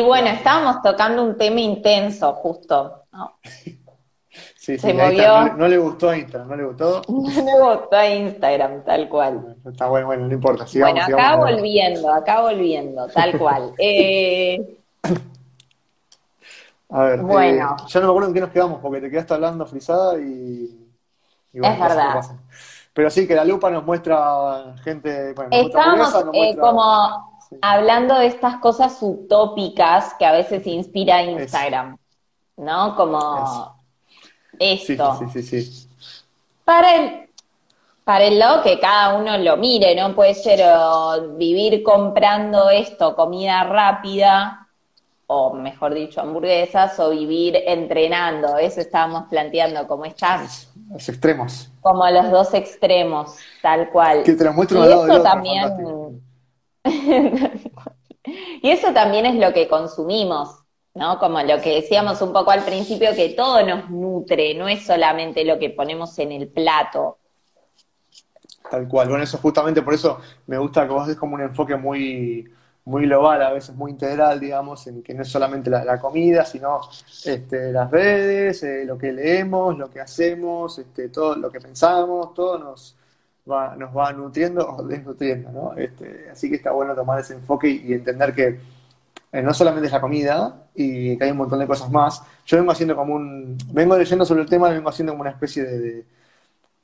Y bueno, estábamos tocando un tema intenso, justo. Sí, sí, no, le gustó a Instagram, no le gustó. No le gustó a Instagram, tal cual. Está bueno, bueno, no importa. bueno, acá volviendo, acá volviendo, tal cual. Eh, a ver, bueno. Eh, ya no me acuerdo en qué nos quedamos, porque te quedaste hablando frisada y. es verdad. Pero sí, que la lupa nos muestra gente. Bueno, Estamos eh, como hablando de estas cosas utópicas que a veces inspira Instagram, ¿no? Como esto. Sí, sí, sí, sí, Para el, para el lado que cada uno lo mire, ¿no? Puede ser vivir comprando esto, comida rápida, o mejor dicho, hamburguesas, o vivir entrenando. Eso estábamos planteando, como estás. Los extremos. Como los dos extremos, tal cual. Que te lo muestro y eso también. Y eso también es lo que consumimos, ¿no? Como lo que decíamos un poco al principio, que todo nos nutre, no es solamente lo que ponemos en el plato. Tal cual. Bueno, eso justamente por eso me gusta que vos des como un enfoque muy muy global, a veces muy integral, digamos, en que no es solamente la, comida, sino este, las redes, eh, lo que leemos, lo que hacemos, este, todo lo que pensamos, todo nos va, nos va nutriendo o desnutriendo, ¿no? Este, así que está bueno tomar ese enfoque y, entender que eh, no solamente es la comida y que hay un montón de cosas más. Yo vengo haciendo como un, vengo leyendo sobre el tema, vengo haciendo como una especie de,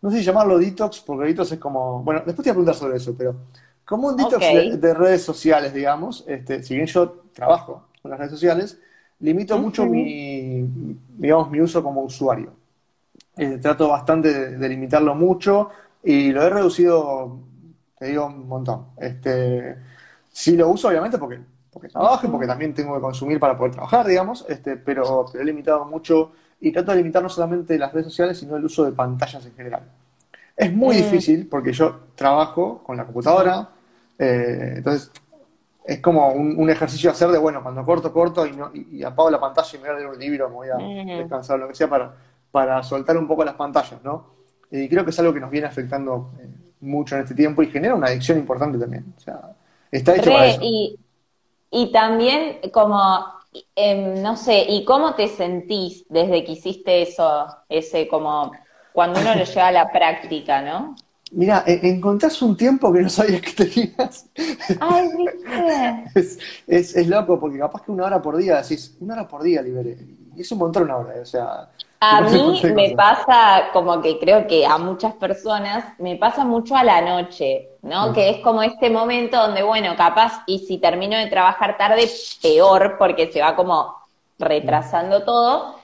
no sé si llamarlo detox, porque detox es como, bueno, después te voy a preguntar sobre eso, pero como un detox de, redes sociales, digamos. Este, si bien yo trabajo con las redes sociales, limito mucho mi, digamos, mi uso como usuario. Eh, trato bastante de, limitarlo mucho y lo he reducido, te digo, un montón. Este, sí lo uso, obviamente, porque, porque trabajo y porque también tengo que consumir para poder trabajar, digamos, este, pero, pero he limitado mucho y trato de limitar no solamente las redes sociales, sino el uso de pantallas en general. Es muy mm. difícil porque yo trabajo con la computadora, eh, entonces, es como un, ejercicio hacer de, bueno, cuando corto, corto y, no, y, apago la pantalla y me voy a leer un libro, me voy a descansar, lo que sea, para, para soltar un poco las pantallas, ¿no? Y creo que es algo que nos viene afectando eh, mucho en este tiempo y genera una adicción importante también. O sea, está hecho para eso. Y, y también como, em, no sé, ¿y cómo te sentís desde que hiciste eso, ese como, cuando uno lo lleva a la práctica, ¿no? Mira, encontrás un tiempo que no sabías que tenías. Ay, ¿viste? es, loco, porque capaz que una hora por día decís, una hora por día liberé. Y es un montón una hora, o sea. A mí me pasa como que creo que a muchas personas me pasa mucho a la noche, ¿no? Que es como este momento donde, bueno, capaz, y si termino de trabajar tarde, peor, porque se va como retrasando todo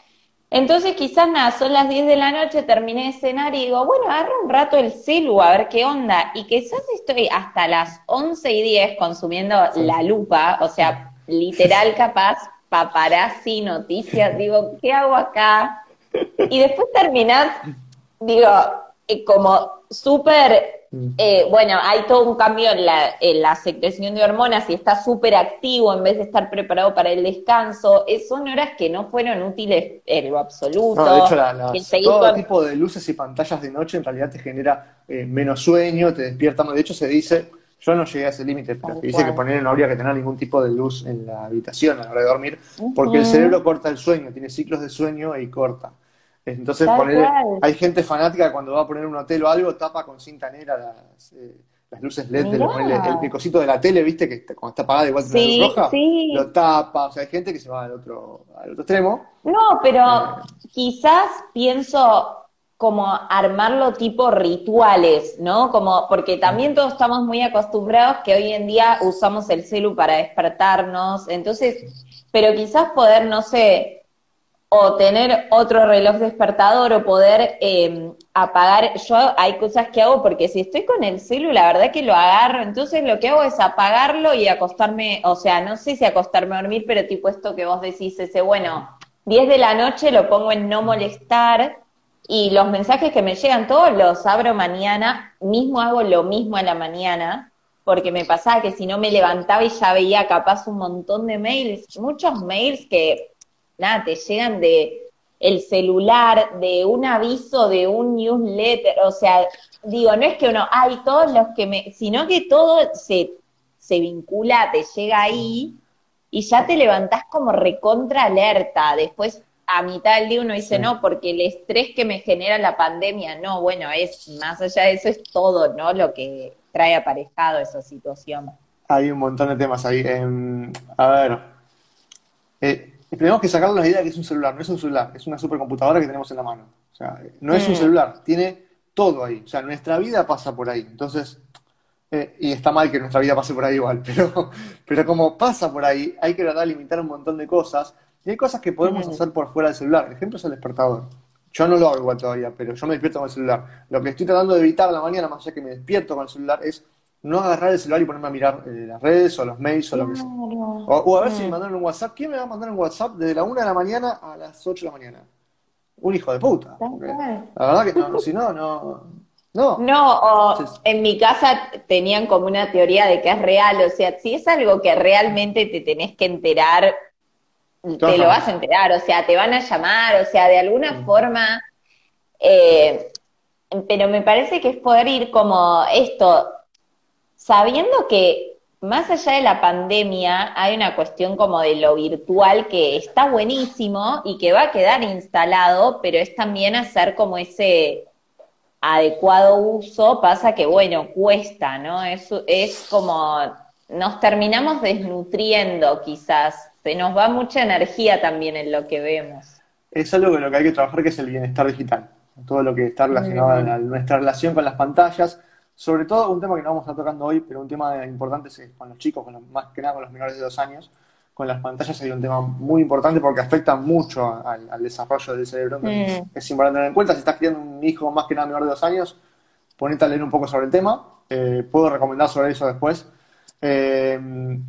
entonces quizás nada, son las 10 de la noche, terminé de cenar y digo, bueno, agarro un rato el celu a ver qué onda. Y quizás estoy hasta las 11 y 10 consumiendo la lupa, o sea, literal capaz, paparazzi, noticias, digo, ¿qué hago acá? Y después terminás, digo, eh, como súper Mm. Eh, bueno, hay todo un cambio en la, secreción de hormonas y está súper activo en vez de estar preparado para el descanso. son horas que no fueron útiles en lo absoluto. de hecho, todo tipo de luces y pantallas de noche en realidad te genera eh, menos sueño, te despierta más. De hecho, se dice, yo no llegué a ese límite, pero se dice que poner no habría que tener ningún tipo de luz en la habitación a la hora de dormir, porque el cerebro corta el sueño, tiene ciclos de sueño y corta. Entonces, hay gente fanática que cuando va a poner un hotel o algo, tapa con cinta negra las, eh, luces LED, del, el, cosito de la tele, ¿viste? Que cuando está apagada igual la luz roja, lo tapa. O sea, hay gente que se va al otro, al otro extremo. No, pero eh. quizás pienso como armarlo tipo rituales, ¿no? Como, porque también todos estamos muy acostumbrados que hoy en día usamos el celu para despertarnos, entonces, pero quizás poder, no sé, o tener otro reloj despertador o poder em, apagar. Yo hay cosas que hago porque si estoy con el celu, la verdad que lo agarro, entonces lo que hago es apagarlo y acostarme, o sea, no sé si acostarme a dormir, pero tipo esto que vos decís, ese, bueno, 10 de la noche lo pongo en no molestar y los mensajes que me llegan todos los abro mañana, mismo hago lo mismo a la mañana, porque me pasaba que si no me levantaba y ya veía capaz un montón de mails, muchos mails que nada, te llegan de el celular, de un aviso, de un newsletter, o sea, digo, no es que uno, hay todos los que me, sino que todo se, se vincula, te llega ahí y ya te levantás como recontra alerta. Después, a mitad del día uno dice, no, porque el estrés que me genera la pandemia, no, bueno, es más allá de eso, es todo, ¿no? Lo que trae aparejado esa situación. Hay un montón de temas ahí. Em, a ver, eh, tenemos que sacar la idea de que es un celular, no es un celular, es una supercomputadora que tenemos en la mano. O sea, no es un mm. celular, tiene todo ahí. O sea, nuestra vida pasa por ahí. Entonces, eh, y está mal que nuestra vida pase por ahí igual, pero, pero como pasa por ahí, hay que tratar de limitar un montón de cosas. Y hay cosas que podemos hacer por fuera del celular. El ejemplo es el despertador. Yo no lo hago igual todavía, pero yo me despierto con el celular. Lo que estoy tratando de evitar a la mañana, más allá que me despierto con el celular, es no agarrar el celular y ponerme a mirar eh, las redes o los mails o lo que sea. O, a ver si me mandaron un WhatsApp. ¿Quién me va a mandar un WhatsApp desde la 1 de la mañana a las 8 de la mañana? Un hijo de puta. la verdad que no, si no, no. No, no en mi casa tenían como una teoría de que es real, o sea, si es algo que realmente te tenés que enterar, te lo vas a enterar, o sea, te van a llamar, o sea, de alguna forma, eh, pero me parece que es poder ir como esto, sabiendo que más allá de la pandemia hay una cuestión como de lo virtual que está buenísimo y que va a quedar instalado, pero es también hacer como ese adecuado uso, pasa que bueno, cuesta, ¿no? Es, es como nos terminamos desnutriendo quizás, se nos va mucha energía también en lo que vemos. Es algo con lo que hay que trabajar que es el bienestar digital, todo lo que está relacionado a nuestra relación con las pantallas sobre todo un tema que no vamos a estar tocando hoy, pero un tema importante es con los chicos, con más que nada con los menores de dos años. Con las pantallas hay un tema muy importante porque afecta mucho al, desarrollo del cerebro. Mm. Es importante tener en cuenta. Si estás criando un hijo más que nada menor de dos años, ponete a leer un poco sobre el tema. Eh, puedo recomendar sobre eso después. Eh,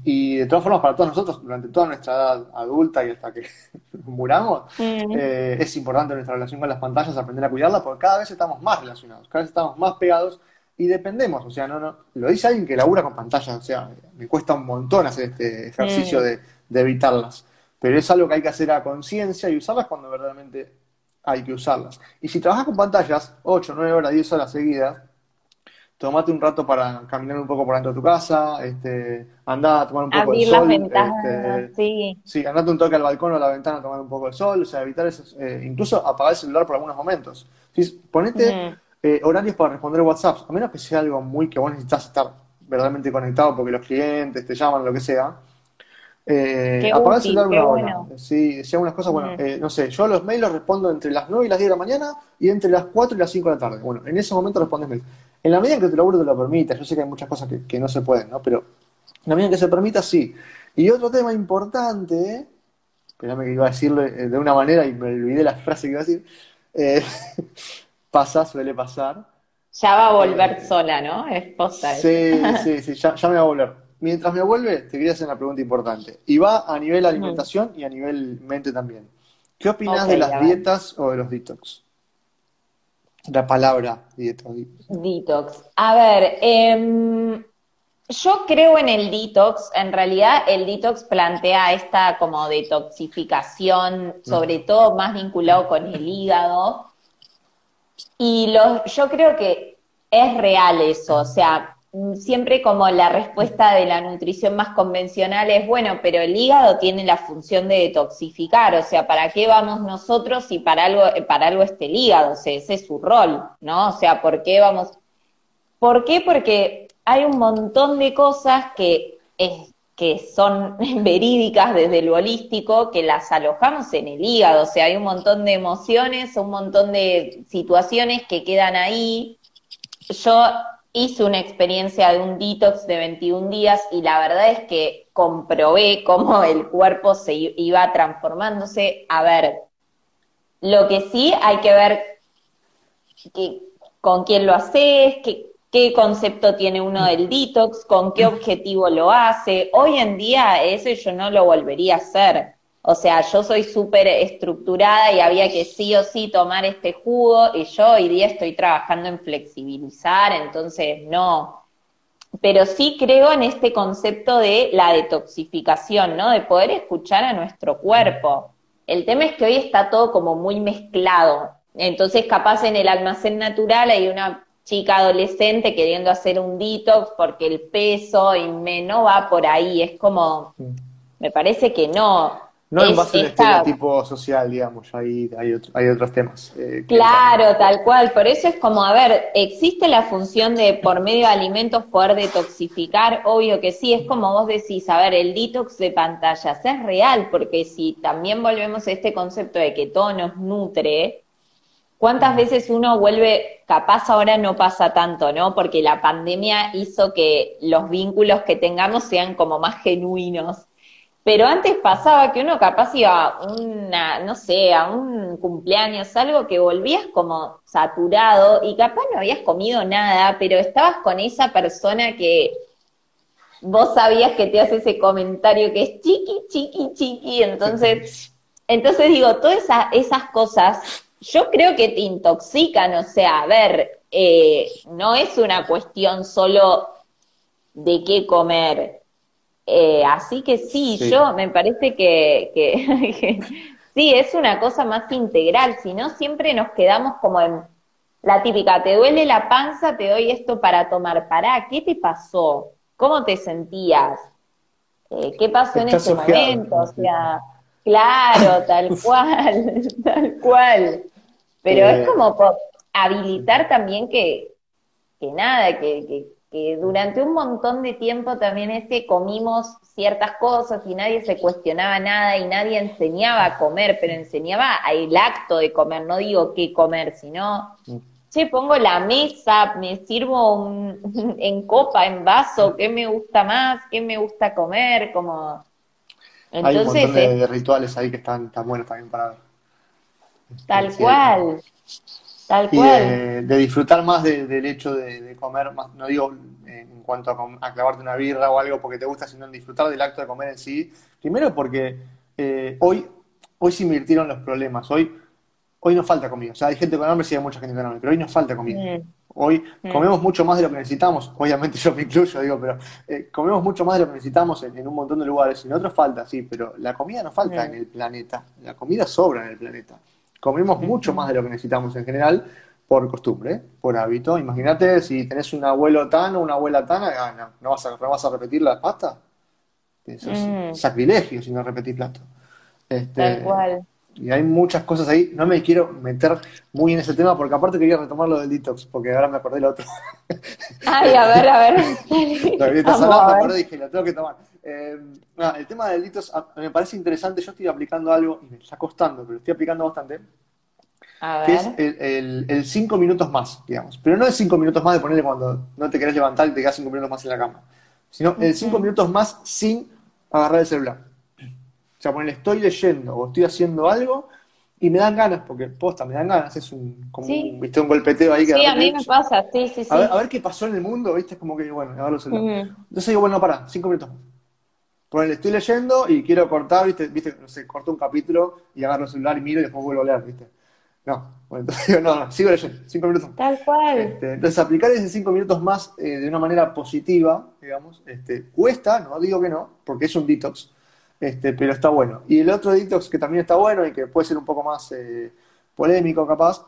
y de todas formas, para todos nosotros, durante toda nuestra edad adulta y hasta que muramos, mm. eh, es importante nuestra relación con las pantallas, aprender a cuidarla, porque cada vez estamos más relacionados, cada vez estamos más pegados y dependemos, o sea, no, no, lo dice alguien que labura con pantallas, o sea, me cuesta un montón hacer este ejercicio de, evitarlas, pero es algo que hay que hacer a conciencia y usarlas cuando verdaderamente hay que usarlas. Y si trabajas con pantallas 8, 9 horas, 10 horas seguidas, tomate un rato para caminar un poco por dentro de tu casa, este, andá a tomar un poco de sol. Las ventanas, este, sí. sí, andate un toque al balcón o a la ventana a tomar un poco de sol, o sea, evitar eso, eh, incluso apagar el celular por algunos momentos. ¿Sí? Ponete eh, horarios para responder WhatsApp, a menos que sea algo muy que vos necesitas estar verdaderamente conectado porque los clientes te llaman, lo que sea. Eh, apagar el celular una hora. Sí, si algunas cosas, bueno, eh, no sé, yo los mails los respondo entre las 9 y las 10 de la mañana y entre las 4 y las 5 de la tarde. Bueno, en ese momento respondes mails. En la medida en que tu laburo te lo permita, yo sé que hay muchas cosas que, no se pueden, ¿no? Pero en la medida en que se permita, sí. Y otro tema importante, espérame que iba a decirlo de una manera y me olvidé la frase que iba a decir. Eh, pasa, suele pasar. Ya va a volver eh, sola, ¿no? Esposa. Sí, sí, sí, ya, me va a volver. Mientras me vuelve, te quería hacer una pregunta importante. Y va a nivel alimentación y a nivel mente también. ¿Qué opinas de las dietas o de los detox? La palabra detox. Detox. A ver, em, yo creo en el detox. En realidad, el detox plantea esta como detoxificación, sobre todo más vinculado con el hígado. Y yo creo que es real eso, o sea, siempre como la respuesta de la nutrición más convencional es, bueno, pero el hígado tiene la función de detoxificar, o sea, ¿para qué vamos nosotros si para algo, para algo esté el hígado? O sea, ese es su rol, ¿no? O sea, ¿por qué vamos? ¿Por qué? Porque hay un montón de cosas que es, que son verídicas desde lo holístico, que las alojamos en el hígado, o sea, hay un montón de emociones, un montón de situaciones que quedan ahí. Yo hice una experiencia de un detox de 21 días y la verdad es que comprobé cómo el cuerpo se iba transformándose. A ver, lo que sí hay que ver que, con quién lo haces, qué concepto tiene uno del detox, con qué objetivo lo hace. Hoy en día eso yo no lo volvería a hacer. O sea, yo soy súper estructurada y había que sí o sí tomar este jugo y yo hoy día estoy trabajando en flexibilizar, entonces no. Pero sí creo en este concepto de la detoxificación, ¿no? De poder escuchar a nuestro cuerpo. El tema es que hoy está todo como muy mezclado. Entonces, capaz en el almacén natural hay una chica adolescente queriendo hacer un detox porque el peso y me no va por ahí, es como, me parece que no. No en base al estereotipo social, digamos, hay, hay, hay otros temas. Eh, claro, tal cual. Por eso es como, a ver, ¿existe la función de por medio de alimentos poder detoxificar? Obvio que sí, es como vos decís, a ver, el detox de pantallas es real, porque si también volvemos a este concepto de que todo nos nutre, ¿Cuántas veces uno vuelve, capaz ahora no pasa tanto, ¿no? Porque la pandemia hizo que los vínculos que tengamos sean como más genuinos. Pero antes pasaba que uno capaz iba a una, no sé, a un cumpleaños, algo que volvías como saturado y capaz no habías comido nada, pero estabas con esa persona que vos sabías que te hace ese comentario que es chiqui, chiqui, chiqui. Entonces, entonces digo, todas esas cosas yo creo que te intoxican, o sea, a ver, eh, no es una cuestión solo de qué comer. Eh, así que sí, yo me parece que, que, sí, es una cosa más integral, si no siempre nos quedamos como en la típica, te duele la panza, te doy esto para tomar, pará, ¿qué te pasó? ¿Cómo te sentías? Eh, ¿Qué pasó en ese momento? O sea, claro, tal cual, tal cual. Pero es eh, como habilitar también que, que nada, que, que, que, durante un montón de tiempo también es que comimos ciertas cosas y nadie se cuestionaba nada y nadie enseñaba a comer, pero enseñaba el acto de comer, no digo qué comer, sino, mm. che, pongo la mesa, me sirvo un, en copa, en vaso, qué me gusta más, qué me gusta comer, como... Entonces, Hay un montón de, rituales ahí que están, están buenos también para. Tal cual. Tal cual. De, disfrutar más del hecho de, comer, más, no digo en cuanto a, clavarte una birra o algo porque te gusta, sino en disfrutar del acto de comer en sí. Primero porque eh, hoy, hoy se invirtieron los problemas. Hoy, hoy nos falta comida. O sea, hay gente con hambre, sí hay mucha gente con hambre, pero hoy nos falta comida. Mm. Hoy mm. comemos mucho más de lo que necesitamos, obviamente yo me incluyo, digo, pero eh, comemos mucho más de lo que necesitamos en, un montón de lugares. En otros falta, sí, pero la comida no falta mm. en el planeta. La comida sobra en el planeta. Comemos mucho más de lo que necesitamos en general por costumbre, por hábito. Imagínate si tenés un abuelo tan o una abuela tan, ah, no, vas a, vas a repetir la pasta. Eso es mm. sacrilegio si no repetís plato. Este, Tal cual. Y hay muchas cosas ahí. No me quiero meter muy en ese tema porque aparte quería retomar lo del detox, porque ahora me acordé lo otro. Ay, a ver, a ver. Estás hablando, me acordé dije, lo tengo que tomar. Eh, el tema del delitos me parece interesante. Yo estoy aplicando algo y me está costando, pero estoy aplicando bastante. Que es el, cinco minutos más, digamos. Pero no es cinco minutos más de ponerle cuando no te querés levantar y te quedas cinco minutos más en la cama. Sino el cinco minutos más sin agarrar el celular. O sea, ponerle estoy leyendo o estoy haciendo algo y me dan ganas, porque posta, me dan ganas, es un, como un, ¿viste? un golpeteo ahí que Sí, a mí me pasa, sí, sí, sí. A ver, qué pasó en el mundo, ¿viste? Es como que, bueno, agarro el celular. Entonces digo, bueno, para, cinco minutos Ponele, estoy leyendo y quiero cortar, ¿viste? ¿viste? No sé, corto un capítulo y agarro el celular y miro y después vuelvo a leer, ¿viste? No, bueno, entonces digo, no, no, sigo leyendo, cinco minutos. Tal cual. Este, entonces, aplicar ese cinco minutos más eh, de una manera positiva, digamos, este, cuesta, no digo que no, porque es un detox, este, pero está bueno. Y el otro detox que también está bueno y que puede ser un poco más eh, polémico, capaz,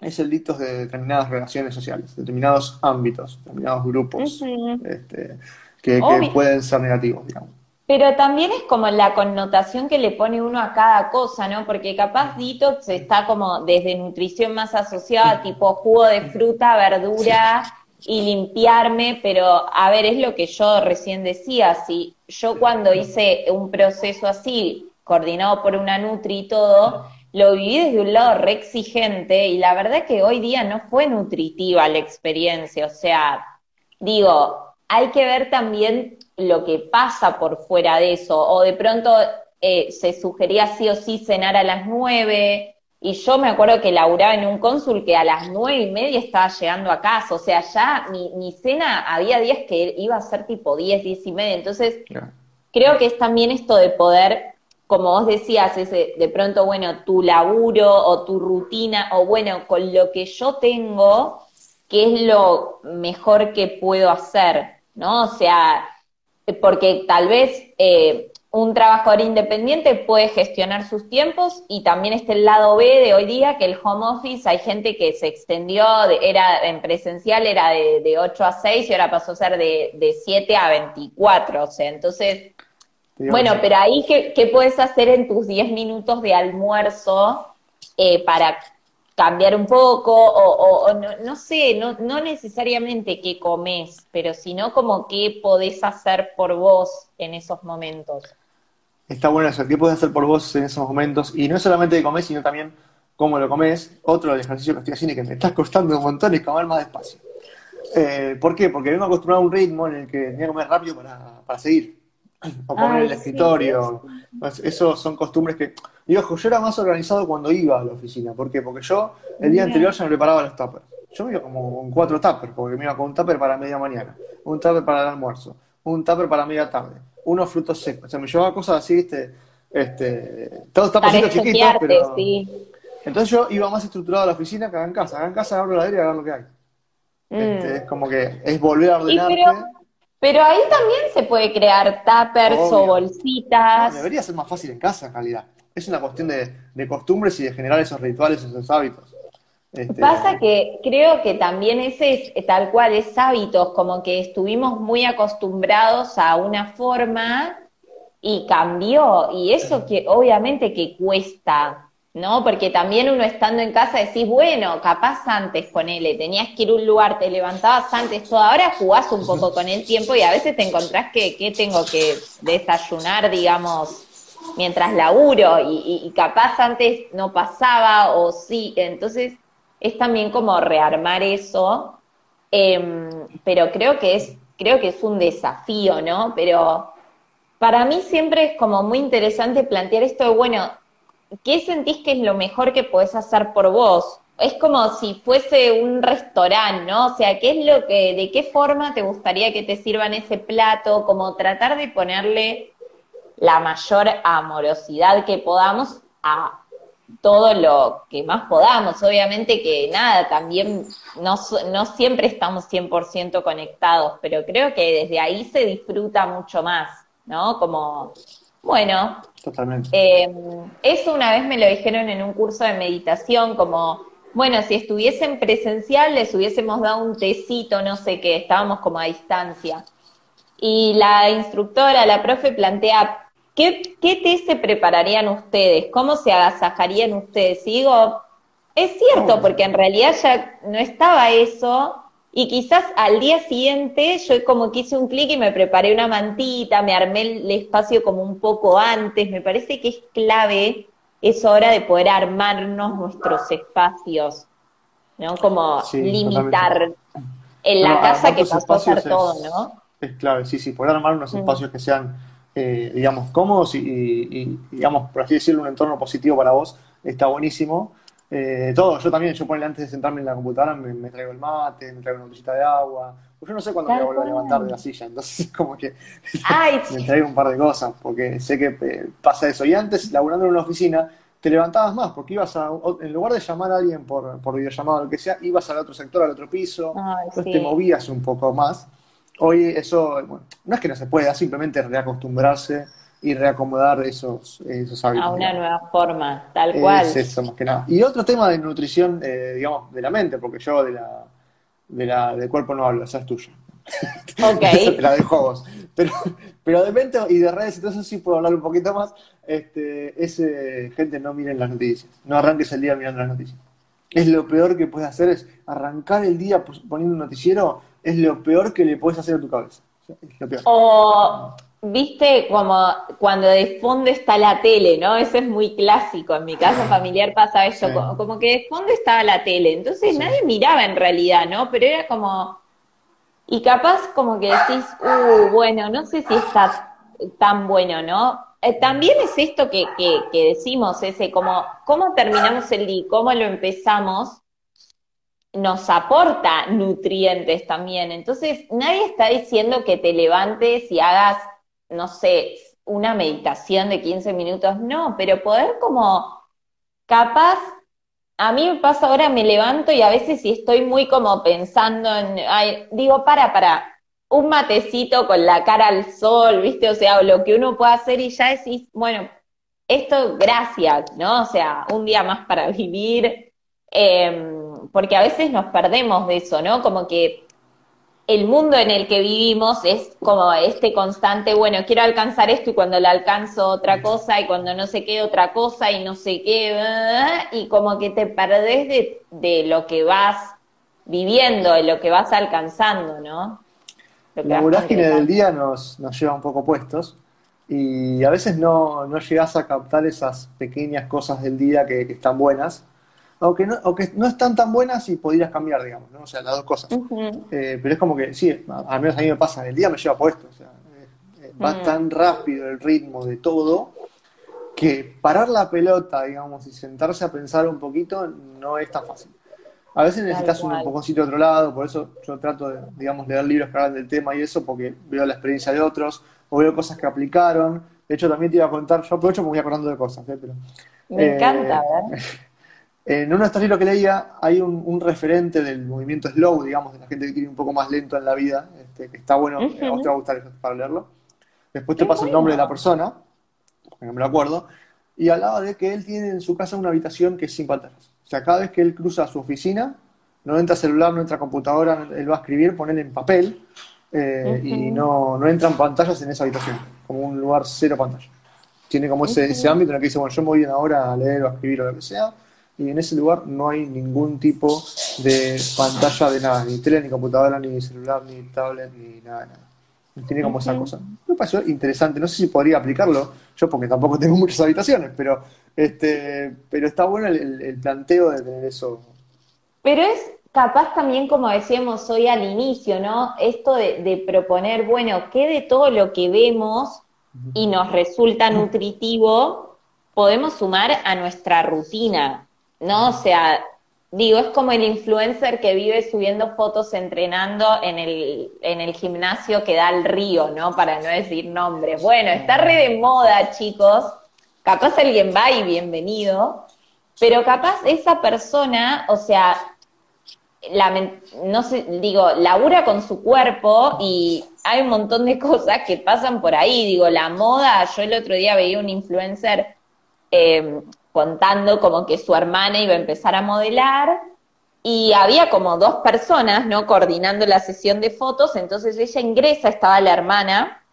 es el detox de determinadas relaciones sociales, determinados ámbitos, determinados grupos, este, que pueden ser negativos, digamos. Pero también es como la connotación que le pone uno a cada cosa, ¿no? Porque capaz detox está como desde nutrición más asociada, tipo jugo de fruta, verdura y limpiarme, pero a ver, es lo que yo recién decía, si yo cuando hice un proceso así, coordinado por una Nutri y todo, lo viví desde un lado re exigente y la verdad que hoy día no fue nutritiva la experiencia, o sea, digo, hay que ver también lo que pasa por fuera de eso, o de pronto eh, se sugería sí o sí cenar a las nueve, y yo me acuerdo que laburaba en un cónsul que a las nueve y media estaba llegando a casa, o sea, ya mi, cena había días que iba a ser tipo diez, diez y media, entonces creo que es también esto de poder, como vos decías, ese, de pronto, bueno, tu laburo o tu rutina, o bueno, con lo que yo tengo, ¿qué es lo mejor que puedo hacer? ¿No? O sea, porque tal vez, eh, un trabajador independiente puede gestionar sus tiempos y también está el lado B de hoy día, que el home office hay gente que se extendió, era en presencial, era de, 8 a 6 y ahora pasó a ser de, de 7 a 24, o sea, entonces, bueno, pero ahí, ¿qué, ¿qué, puedes hacer en tus 10 minutos de almuerzo eh, para cambiar un poco, o, no, no, sé, no, no necesariamente qué comes, pero sino como qué podés hacer por vos en esos momentos. Está bueno eso, qué podés hacer por vos en esos momentos, y no solamente de comer, sino también cómo lo comes. Otro del ejercicio que estoy haciendo y que me está costando un montón es comer más despacio. Eh, ¿Por qué? Porque vengo acostumbrado a un ritmo en el que tenía que comer rápido para, para seguir. O comer en el escritorio. Eso son costumbres que y ojo, yo era más organizado cuando iba a la oficina. ¿Por qué? Porque yo el día anterior ya me preparaba los tuppers. Yo me iba como con cuatro tuppers, porque me iba con un tupper para media mañana, un tupper para el almuerzo, un tupper para media tarde, unos frutos secos. O sea, me llevaba cosas así, ¿viste? Este, todos tapercitos chiquitos, pero... Entonces yo iba más estructurado a la oficina que a en casa. Acá en casa abro la aire y a ver lo que hay. Este, mm. es como que es volver a ordenarte. Pero, ahí también se puede crear tuppers o bolsitas. debería ser más fácil en casa, en realidad es una cuestión de, costumbres y de generar esos rituales, esos hábitos. Este, Pasa que creo que también ese es tal cual, es hábitos, como que estuvimos muy acostumbrados a una forma y cambió, y eso que obviamente que cuesta, ¿no? Porque también uno estando en casa decís, bueno, capaz antes, ponele, tenías que ir a un lugar, te levantabas antes, todo, ahora jugás un poco con el tiempo y a veces te encontrás que, que tengo que desayunar, digamos, mientras laburo y, capaz antes no pasaba o sí, entonces es también como rearmar eso, em, pero creo que es, creo que es un desafío, ¿no? Pero para mí siempre es como muy interesante plantear esto de, bueno, ¿qué sentís que es lo mejor que podés hacer por vos? Es como si fuese un restaurante, ¿no? O sea, ¿qué es lo que, de qué forma te gustaría que te sirvan ese plato? Como tratar de ponerle la mayor amorosidad que podamos a todo lo que más podamos. Obviamente que nada, también no, no siempre estamos 100% conectados, pero creo que desde ahí se disfruta mucho más, ¿no? Como, bueno. Totalmente. Em, eso una vez me lo dijeron en un curso de meditación, como, bueno, si estuviesen presencial les hubiésemos dado un tecito, no sé qué, estábamos como a distancia. Y la instructora, la profe, plantea, ¿Qué, té se prepararían ustedes? ¿Cómo se agasajarían ustedes? Y digo, es cierto, porque en realidad ya no estaba eso, y quizás al día siguiente yo como que hice un clic y me preparé una mantita, me armé el espacio como un poco antes, me parece que es clave esa hora de poder armarnos nuestros espacios, ¿no? Como limitar en la casa que pasó a ser todo, ¿no? Es clave, sí, sí, poder armar unos mm. espacios que sean eh, digamos, cómodos y, digamos, por así decirlo, un entorno positivo para vos, está buenísimo. Eh, todo, yo también, yo ponle antes de sentarme en la computadora, me, traigo el mate, me traigo una botellita de agua, pues yo no sé cuándo me voy a volver a levantar de la silla, entonces como que me traigo un par de cosas, porque sé que eh, pasa eso. Y antes, laburando en una oficina, te levantabas más, porque ibas a, en lugar de llamar a alguien por, por videollamada o lo que sea, ibas al otro sector, al otro piso, entonces te movías un poco más. Hoy eso, bueno, no es que no se pueda, simplemente reacostumbrarse y reacomodar esos, esos hábitos. A una nueva forma, tal cual. Es eso, más que nada. Y otro tema de nutrición, eh, digamos, de la mente, porque yo de la, de la del cuerpo no hablo, esa es tuya. Ok. la dejo a vos. Pero, pero de mente y de redes, entonces sí puedo hablar un poquito más. Este, ese, gente, no miren las noticias. No arranques el día mirando las noticias. Es lo peor que puedes hacer, es arrancar el día poniendo un noticiero es lo peor que le puedes hacer a tu cabeza. O, viste, como cuando de fondo está la tele, ¿no? Eso es muy clásico. En mi caso familiar pasa eso, como, que de fondo estaba la tele. Entonces nadie miraba en realidad, ¿no? Pero era como. Y capaz como que decís, uh, bueno, no sé si está tan bueno, ¿no? Eh, también es esto que, que, decimos, ese como, ¿cómo terminamos el día? ¿Cómo lo empezamos? nos aporta nutrientes también. Entonces, nadie está diciendo que te levantes y hagas, no sé, una meditación de 15 minutos, no, pero poder como capaz, a mí me pasa ahora, me levanto y a veces si estoy muy como pensando en, digo, para, para, un matecito con la cara al sol, ¿viste? O sea, lo que uno puede hacer y ya decís, bueno, esto, gracias, ¿no? O sea, un día más para vivir, em, porque a veces nos perdemos de eso, ¿no? Como que el mundo en el que vivimos es como este constante, bueno, quiero alcanzar esto y cuando lo alcanzo otra cosa y cuando no sé qué otra cosa y no sé qué, y como que te perdés de lo que vas viviendo, de lo que vas alcanzando, ¿no? La vorágine del día nos, nos lleva un poco puestos y a veces no, no llegás a captar esas pequeñas cosas del día que, que están buenas aunque no, aunque no están tan buenas y podrías cambiar, digamos, ¿no? O sea, las dos cosas. Eh, pero es como que, sí, al menos a mí me pasa, el día me lleva puesto, o sea, eh, va tan rápido el ritmo de todo que parar la pelota, digamos, y sentarse a pensar un poquito no es tan fácil. A veces necesitas un poquito de otro lado, por eso yo trato de, digamos, leer libros que hablan del tema y eso, porque veo la experiencia de otros, o veo cosas que aplicaron. De hecho, también te iba a contar, yo aprovecho me voy acordando de cosas, ¿eh? pero... Me encanta, ¿verdad? En uno de estos libros que leía hay un, referente del movimiento slow, digamos, de la gente que tiene un poco más lento en la vida, este, que está bueno, a vos te va a gustar eso para leerlo. Después te paso el nombre de la persona, porque no me lo acuerdo, y hablaba de que él tiene en su casa una habitación que es sin pantallas. O sea, cada vez que él cruza su oficina, no entra celular, no entra computadora, él va a escribir, poner en papel, eh, y no, no entran pantallas en esa habitación, como un lugar cero pantalla. Tiene como ese, ese ámbito en el que dice, bueno, yo me voy ahora a leer o a escribir o lo que sea, y en ese lugar no hay ningún tipo de pantalla de nada, ni tele, ni computadora, ni celular, ni tablet, ni nada, nada. Tiene como esa cosa. Me pareció interesante, no sé si podría aplicarlo, yo porque tampoco tengo muchas habitaciones, pero este, pero está bueno el, planteo de tener eso. Pero es capaz también, como decíamos hoy al inicio, ¿no? Esto de, de proponer, bueno, ¿qué de todo lo que vemos y nos resulta nutritivo podemos sumar a nuestra rutina? ¿no? O sea, digo, es como el influencer que vive subiendo fotos entrenando en el, en el gimnasio que da al río, ¿no? Para no decir nombres. Bueno, está re de moda, chicos. Capaz alguien va y bienvenido, pero capaz esa persona, o sea, no sé, digo, labura con su cuerpo y hay un montón de cosas que pasan por ahí. Digo, la moda, yo el otro día veía un influencer eh, contando como que su hermana iba a empezar a modelar y había como dos personas, ¿no? Coordinando la sesión de fotos, entonces ella ingresa, estaba la hermana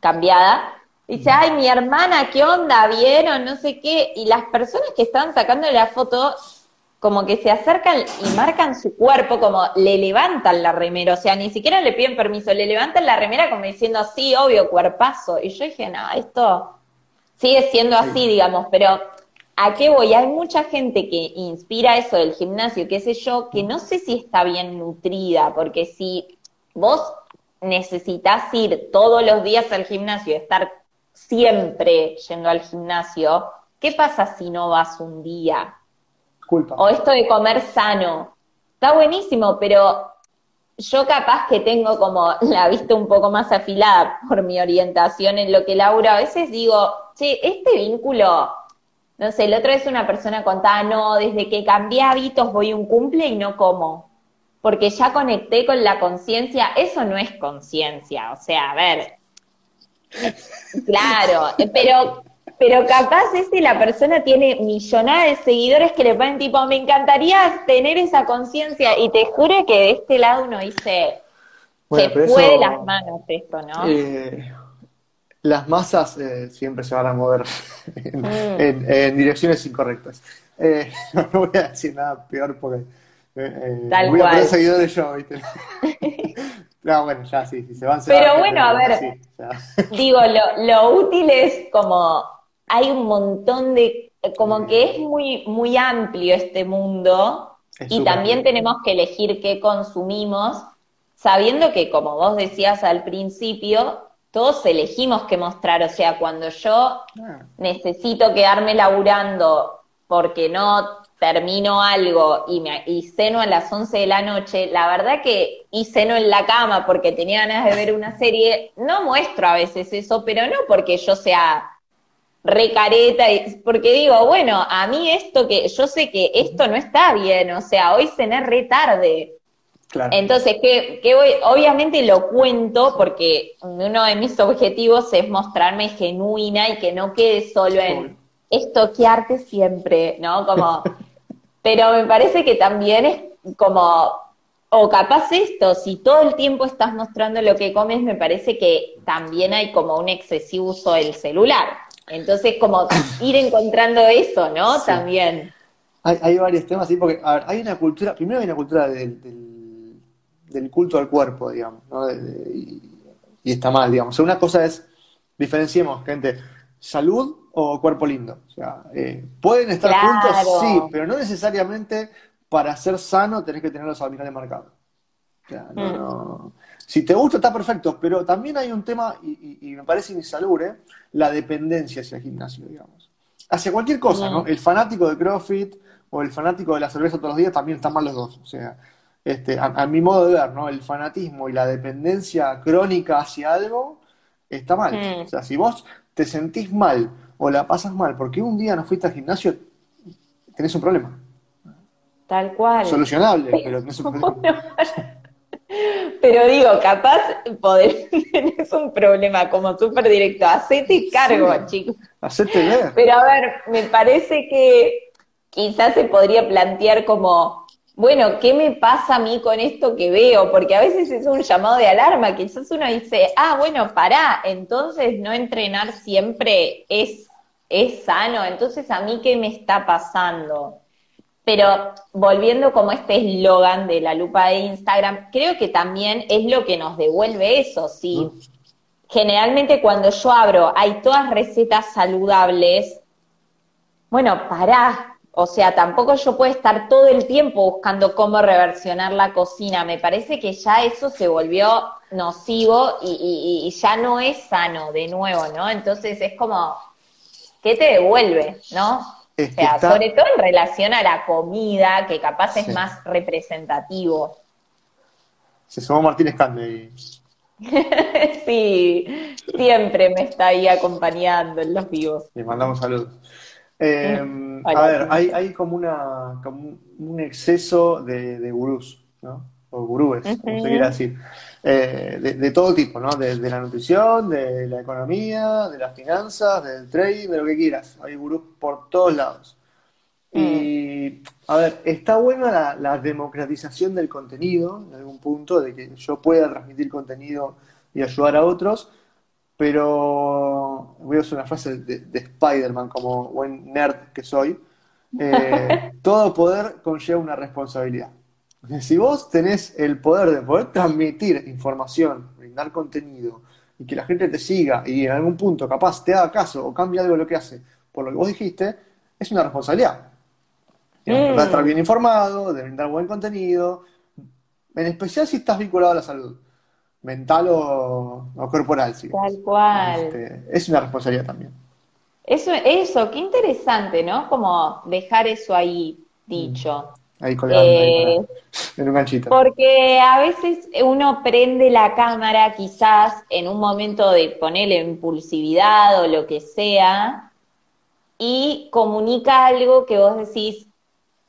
cambiada, dice, ay, mi hermana, ¿qué onda? ¿Vieron? No sé qué, y las personas que estaban sacando la foto como que se acercan y marcan su cuerpo, como le levantan la remera, o sea, ni siquiera le piden permiso, le levantan la remera como diciendo, sí, obvio, cuerpazo. Y yo dije, no, esto sigue siendo así, digamos, pero ¿A qué voy? Hay mucha gente que inspira eso del gimnasio, qué sé yo, que no sé si está bien nutrida, porque si vos necesitas ir todos los días al gimnasio, estar siempre yendo al gimnasio, ¿qué pasa si no vas un día? Culpa. O esto de comer sano. Está buenísimo, pero yo capaz que tengo como la vista un poco más afilada por mi orientación en lo que Laura, a veces digo, che, este vínculo no sé, el otro es una persona contaba, no, desde que cambié hábitos voy un cumple y no como. Porque ya conecté con la conciencia, eso no es conciencia, o sea, a ver. Claro, pero, pero capaz es la persona tiene millonadas de seguidores que le ponen tipo, me encantaría tener esa conciencia, y te juro que de este lado uno dice, se fue de las manos esto, ¿no? Eh, las masas eh, siempre se van a mover en, mm. direcciones incorrectas. Eh, no voy a decir nada peor porque eh, Tal voy cual. a seguidores yo, ¿viste? no, bueno, ya sí, si se van, se Pero bueno, a ver, digo, lo, lo útil es como hay un montón de, como que es muy, muy amplio este mundo y también tenemos que elegir qué consumimos, sabiendo que, como vos decías al principio, todos elegimos qué mostrar, o sea, cuando yo ah. necesito quedarme laburando porque no termino algo y, me, y ceno a las 11 de la noche, la verdad que y ceno en la cama porque tenía ganas de ver una serie, no muestro a veces eso, pero no porque yo sea recareta, porque digo, bueno, a mí esto que, yo sé que esto no está bien, o sea, hoy cené re tarde, Entonces, que, que voy, obviamente lo cuento porque uno de mis objetivos es mostrarme genuina y que no quede solo en estoquearte siempre, ¿no? Como, pero me parece que también es como, o capaz esto, si todo el tiempo estás mostrando lo que comes, me parece que también hay como un excesivo uso del celular. Entonces, como ir encontrando eso, ¿no? También. Hay, hay, varios temas, sí, porque a ver, hay una cultura, primero hay una cultura del del culto al cuerpo, digamos, ¿no? y, está mal, digamos. una cosa es, diferenciemos, gente, salud o cuerpo lindo. O sea, eh, pueden estar juntos, sí, pero no necesariamente para ser sano tenés que tener los abdominales marcados. O sea, mm. Si te gusta, está perfecto, pero también hay un tema, y, me parece insalubre, la dependencia hacia el gimnasio, digamos. Hacia cualquier cosa, ¿no? El fanático de CrossFit o el fanático de la cerveza todos los días también están mal los dos. O sea, este, a, mi modo de ver, ¿no? El fanatismo y la dependencia crónica hacia algo está mal. O sea, si vos te sentís mal o la pasas mal porque un día no fuiste al gimnasio, tenés un problema. Tal cual. Solucionable, pero tenés un problema. Pero digo, capaz poder tenés un problema como súper directo. Hacete cargo, chicos. Hacete ver. Pero a ver, me parece que quizás se podría plantear como bueno, ¿qué me pasa a mí con esto que veo? Porque a veces es un llamado de alarma, quizás uno dice, ah, bueno, pará, entonces no entrenar siempre es, es sano, entonces a mí qué me está pasando. Pero volviendo como este eslogan de la lupa de Instagram, creo que también es lo que nos devuelve eso, sí. Generalmente cuando yo abro, hay todas recetas saludables, bueno, pará, o sea, tampoco yo puedo estar todo el tiempo buscando cómo reversionar la cocina. Me parece que ya eso se volvió nocivo y, ya no es sano de nuevo, ¿no? Entonces es como, ¿qué te devuelve, no? o sea, sobre todo en relación a la comida, que capaz es más representativo. Se sumó Martínez Cande sí, siempre me está ahí acompañando en los vivos. Le mandamos saludos. Em, a ver, hay, hay como, una, como un exceso de, de gurús, ¿no? O gurúes, como se quiera decir. Eh, de, todo tipo, ¿no? De, la nutrición, de la economía, de las finanzas, del trading, de lo que quieras. Hay gurús por todos lados. Y, mm. a ver, está buena la, democratización del contenido, en algún punto, de que yo pueda transmitir contenido y ayudar a otros, pero voy a usar una frase de, Spider-Man como buen nerd que soy. Eh, todo poder conlleva una responsabilidad. Si vos tenés el poder de poder transmitir información, brindar contenido y que la gente te siga y en algún punto capaz te haga caso o cambie algo de lo que hace por lo que vos dijiste, es una responsabilidad. De estar bien informado, de brindar buen contenido, en especial si estás vinculado a la salud mental o, corporal. Sí. Tal cual. Este, es una responsabilidad también. Eso, eso, qué interesante, ¿no? Como dejar eso ahí dicho. Mm. Ahí colgando, eh, en un ganchito. Porque a veces uno prende la cámara quizás en un momento de ponerle impulsividad o lo que sea y comunica algo que vos decís,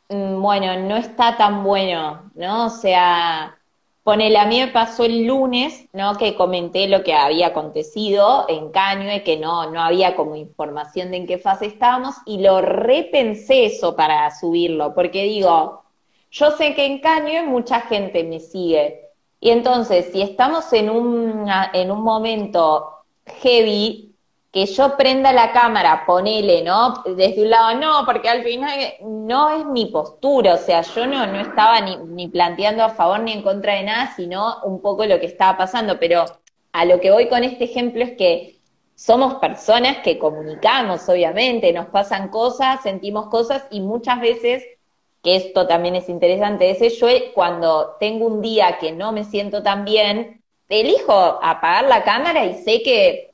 mm, bueno, no está tan bueno, ¿no? O sea, Ponele, a mí me pasó el lunes, ¿no? Que comenté lo que había acontecido en Cañue, que no, no había como información de en qué fase estábamos, y lo repensé eso para subirlo, porque digo, yo sé que en Cañue mucha gente me sigue, y entonces, si estamos en un, en un momento heavy, que yo prenda la cámara, ponele, ¿no? Desde un lado, no, porque al final no es mi postura, o sea, yo no, no estaba ni, ni planteando a favor ni en contra de nada, sino un poco lo que estaba pasando, pero a lo que voy con este ejemplo es que somos personas que comunicamos, obviamente, nos pasan cosas, sentimos cosas y muchas veces, que esto también es interesante, ese yo cuando tengo un día que no me siento tan bien, elijo apagar la cámara y sé que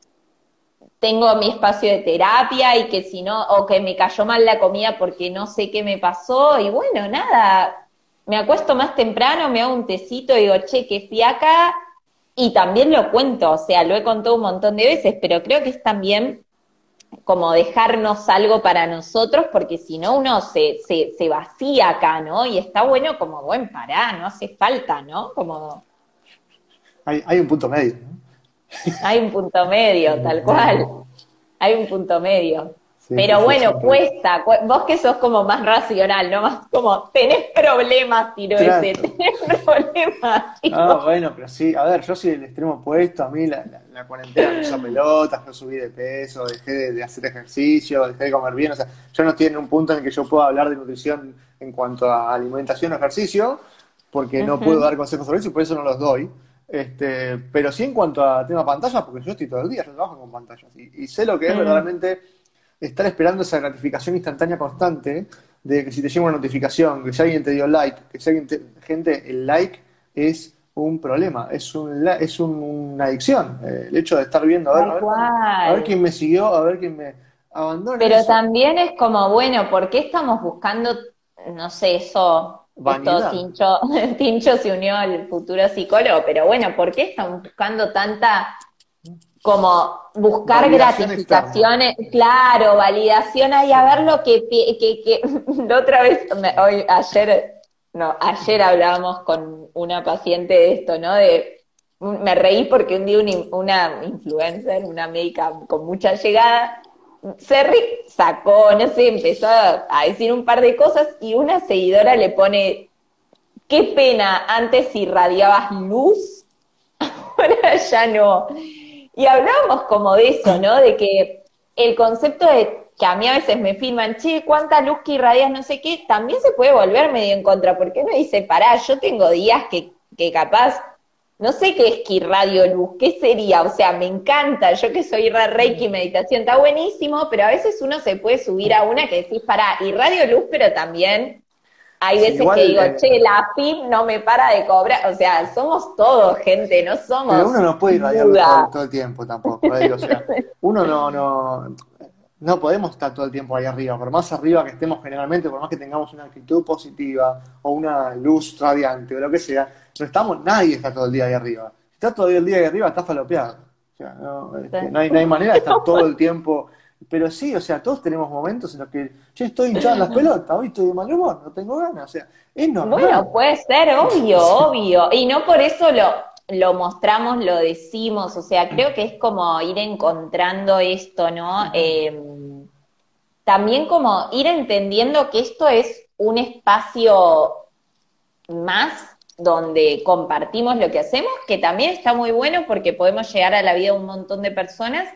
tengo mi espacio de terapia y que si no, o que me cayó mal la comida porque no sé qué me pasó, y bueno, nada, me acuesto más temprano, me hago un tecito y digo, che, que fiaca, y también lo cuento, o sea, lo he contado un montón de veces, pero creo que es también como dejarnos algo para nosotros, porque si no uno se, se, se vacía acá, ¿no? Y está bueno como, bueno, pará, no hace falta, ¿no? Como... Hay, hay un punto medio, ¿no? Hay un punto medio, tal cual. Hay un punto medio. Pero bueno, cuesta. Vos que sos como más racional, ¿no? Más como, tenés problemas, tiro ese, tenés problemas. Ah, bueno, pero sí, a ver, yo soy el extremo opuesto. A mí la, la, cuarentena me hizo pelotas, yo subí de peso, dejé de, hacer ejercicio, dejé de comer bien. O sea, yo no estoy en un punto en el que yo pueda hablar de nutrición en cuanto a alimentación o ejercicio, porque no puedo dar consejos sobre eso y por eso no los doy. Este, pero sí en cuanto a tema pantallas, porque yo estoy todo el día, yo trabajo con pantallas y, sé lo que es verdaderamente estar esperando esa gratificación instantánea constante de que si te llega una notificación, que si alguien te dio like, que si alguien te, gente, el like es un problema, es, un, es una adicción. Eh, el hecho de estar viendo, a ver, a ver, quién me siguió, a ver quién me abandona. Pero también es como, bueno, ¿por qué estamos buscando, no sé, eso esto, Tincho, Tincho se unió al futuro psicólogo, pero bueno, ¿por qué están buscando tanta como buscar gratificaciones, claro, validación ahí, a ver lo que, que, que la otra vez, hoy, ayer, no, ayer hablábamos con una paciente de esto, ¿no? De, me reí porque un día una influencer, una médica con mucha llegada, Serri sacó, no sé, empezó a decir un par de cosas y una seguidora le pone, qué pena, antes irradiabas luz, ahora ya no. Y hablábamos como de eso, ¿no? De que el concepto de que a mí a veces me filman, che, cuánta luz que irradias, no sé qué, también se puede volver medio en contra, porque uno dice, pará, yo tengo días que, que capaz no sé qué es que radio luz, ¿qué sería? O sea, me encanta, yo que soy reiki meditación, está buenísimo, pero a veces uno se puede subir a una que decís, para, y radio luz, pero también hay veces que digo, che, la PIB no me para de cobrar, o sea, somos todos gente, no somos. Pero uno no puede irradiar todo, el tiempo tampoco, ¿eh? o sea, uno no, no, no podemos estar todo el tiempo ahí arriba, por más arriba que estemos generalmente, por más que tengamos una actitud positiva o una luz radiante o lo que sea, no estamos, nadie está todo el día ahí arriba. Si está todo el día ahí arriba, está falopeado. O sea, no, este, no, hay, no hay manera de estar todo el tiempo. Pero sí, o sea, todos tenemos momentos en los que yo estoy hinchado en las pelotas, hoy estoy de mal humor, no tengo ganas, o sea, es normal. Bueno, puede ser, obvio, obvio. Y no por eso lo, lo mostramos, lo decimos, o sea, creo que es como ir encontrando esto, ¿no? Em, también como ir entendiendo que esto es un espacio más donde compartimos lo que hacemos, que también está muy bueno porque podemos llegar a la vida de un montón de personas,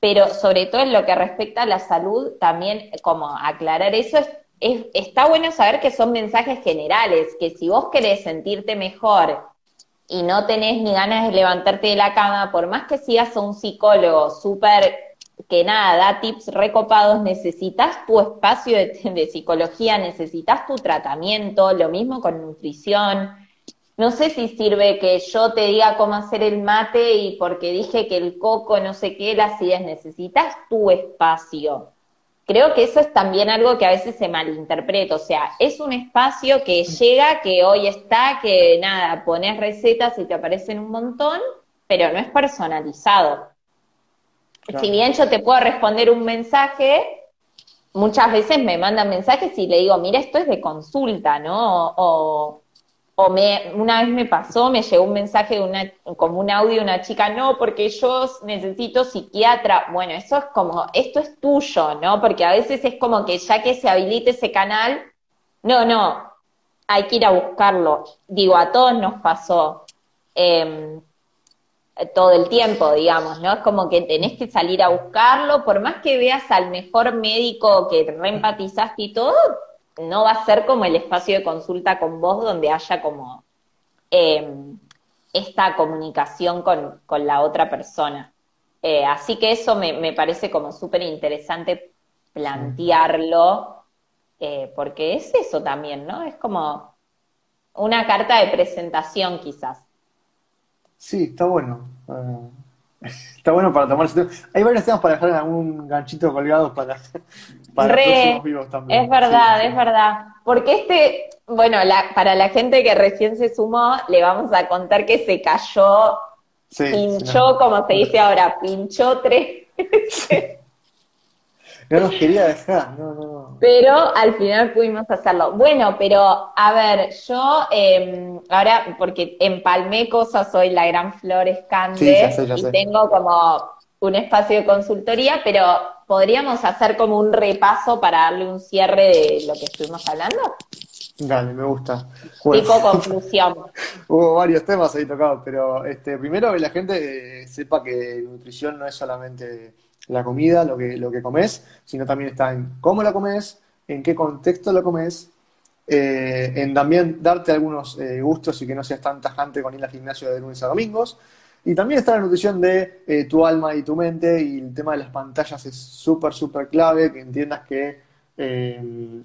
pero sobre todo en lo que respecta a la salud, también como aclarar eso, es, está bueno saber que son mensajes generales, que si vos querés sentirte mejor y no tenés ni ganas de levantarte de la cama, por más que sigas a un psicólogo súper que nada, da tips recopados, necesitas tu espacio de, psicología, necesitas tu tratamiento, lo mismo con nutrición. No sé si sirve que yo te diga cómo hacer el mate y porque dije que el coco, no sé qué, la acidez, necesitas tu espacio creo que eso es también algo que a veces se malinterpreta, o sea, es un espacio que llega, que hoy está, que nada, pones recetas y te aparecen un montón, pero no es personalizado. Si bien yo te puedo responder un mensaje, muchas veces me mandan mensajes y le digo, mira, esto es de consulta, ¿no? O, o me, una vez me pasó, me llegó un mensaje de una, como un audio de una chica, no, porque yo necesito psiquiatra. Bueno, eso es como, esto es tuyo, ¿no? Porque a veces es como que ya que se habilite ese canal, no, no, hay que ir a buscarlo. Digo, a todos nos pasó em, todo el tiempo, digamos, ¿no? Es como que tenés que salir a buscarlo, por más que veas al mejor médico que reempatizaste y todo, no va a ser como el espacio de consulta con vos donde haya como em, esta comunicación con, la otra persona. Eh, así que eso me, parece como súper interesante plantearlo, eh, porque es eso también, ¿no? Es como una carta de presentación quizás. Sí, está bueno. Eh, está bueno para tomar Hay varios temas para dejar en algún ganchito colgado para, es verdad, es verdad. Porque este, bueno, para la gente que recién se sumó, le vamos a contar que se cayó, pinchó, como se dice ahora, pinchó tres no nos quería dejar, no, no, no. Pero al final pudimos hacerlo. Bueno, pero a ver, yo eh, ahora, porque empalmé cosas, soy la gran Flores Cande Sí, ya sé, ya y sé. tengo como un espacio de consultoría, pero podríamos hacer como un repaso para darle un cierre de lo que estuvimos hablando, Dale, me gusta. Bueno, tipo conclusión. hubo varios temas ahí tocados, pero este, primero que la gente eh, sepa que nutrición no es solamente la comida, lo que, lo que comes, sino también está en cómo la comes, en qué contexto la comes, eh, en también darte algunos eh, gustos y que no seas tan tajante con ir al gimnasio de lunes a domingos. Y también está la nutrición de eh, tu alma y tu mente, y el tema de las pantallas es súper, súper clave, que entiendas que, eh,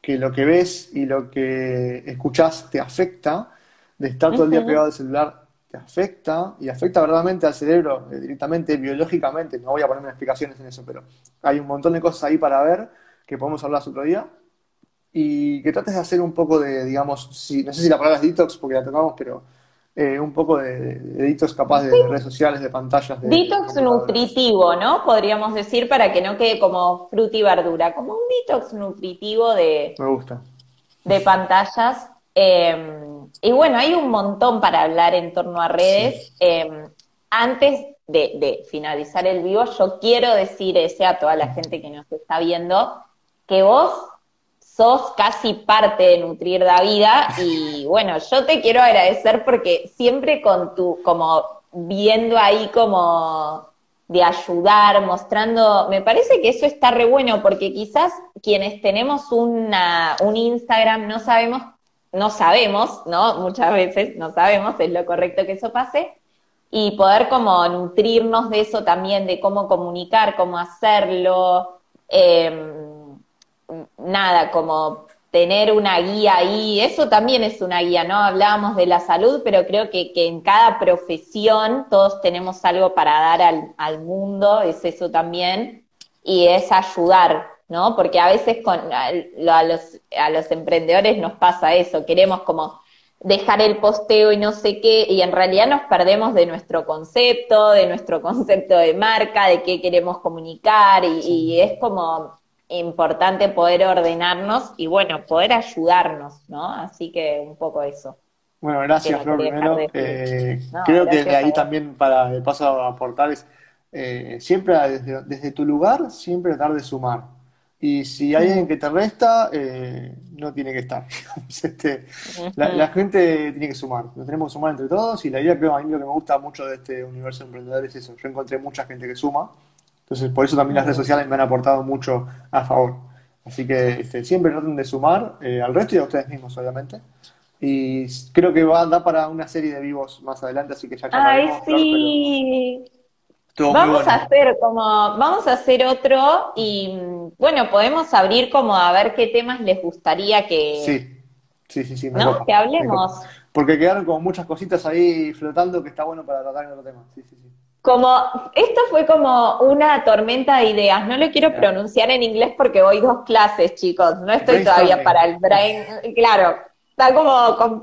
que lo que ves y lo que escuchás te afecta, de estar todo el día pegado al celular te afecta, y afecta verdaderamente al cerebro, eh, directamente, biológicamente, no voy a ponerme explicaciones en eso, pero hay un montón de cosas ahí para ver, que podemos hablar otro día, y que trates de hacer un poco de, digamos, si, no sé si la palabra es detox, porque la tocamos, pero eh, un poco de, de detox capaz de redes sociales, de pantallas, de Detox nutritivo, ¿no? Podríamos decir para que no quede como fruta y verdura, como un detox nutritivo de, Me gusta. de pantallas. Eh, y bueno, hay un montón para hablar en torno a redes. Eh, antes de, de finalizar el vivo, yo quiero decir ese a toda la gente que nos está viendo, que vos sos casi parte de Nutrir la Vida y bueno, yo te quiero agradecer porque siempre con tu, como viendo ahí como de ayudar, mostrando, me parece que eso está re bueno porque quizás quienes tenemos una, un Instagram no sabemos, no sabemos, ¿no? Muchas veces no sabemos, es lo correcto que eso pase, y poder como nutrirnos de eso también, de cómo comunicar, cómo hacerlo, eh, nada, como tener una guía ahí, eso también es una guía, ¿no? Hablábamos de la salud, pero creo que, que en cada profesión todos tenemos algo para dar al, al mundo, es eso también, y es ayudar, ¿no? Porque a veces con, a, a los, a los emprendedores nos pasa eso, queremos como dejar el posteo y no sé qué, y en realidad nos perdemos de nuestro concepto, de nuestro concepto de marca, de qué queremos comunicar, y, y es como importante poder ordenarnos y bueno, poder ayudarnos, ¿no? Así que un poco eso. Bueno, gracias, Flor, primero. de Eh, No, creo que de a ahí también para de paso a aportar es eh, siempre desde, desde tu lugar, siempre tratar de sumar. Y si hay alguien que te resta, eh, no tiene que estar. Este, la, la gente tiene que sumar, nos tenemos que sumar entre todos y la idea creo a mí lo que me gusta mucho de este universo emprendedor es eso. Yo encontré mucha gente que suma, entonces por eso también las redes sociales me han aportado mucho a favor. Así que este, siempre traten de sumar eh, al resto y a ustedes mismos, obviamente. Y creo que va a dar para una serie de vivos más adelante, así que ya Ay, pero sí. Estuvo Vamos bueno. a hacer como, vamos a hacer otro y bueno, podemos abrir como a ver qué temas les gustaría que, Sí, sí, sí, sí, me ¿no? copa, Que hablemos. Porque quedaron como muchas cositas ahí flotando que está bueno para tratar en otro tema. Sí, sí, sí. Como, esto fue como una tormenta de ideas. No lo quiero pronunciar en inglés porque voy dos clases, chicos. No estoy todavía para el brain. Claro, está como complejo.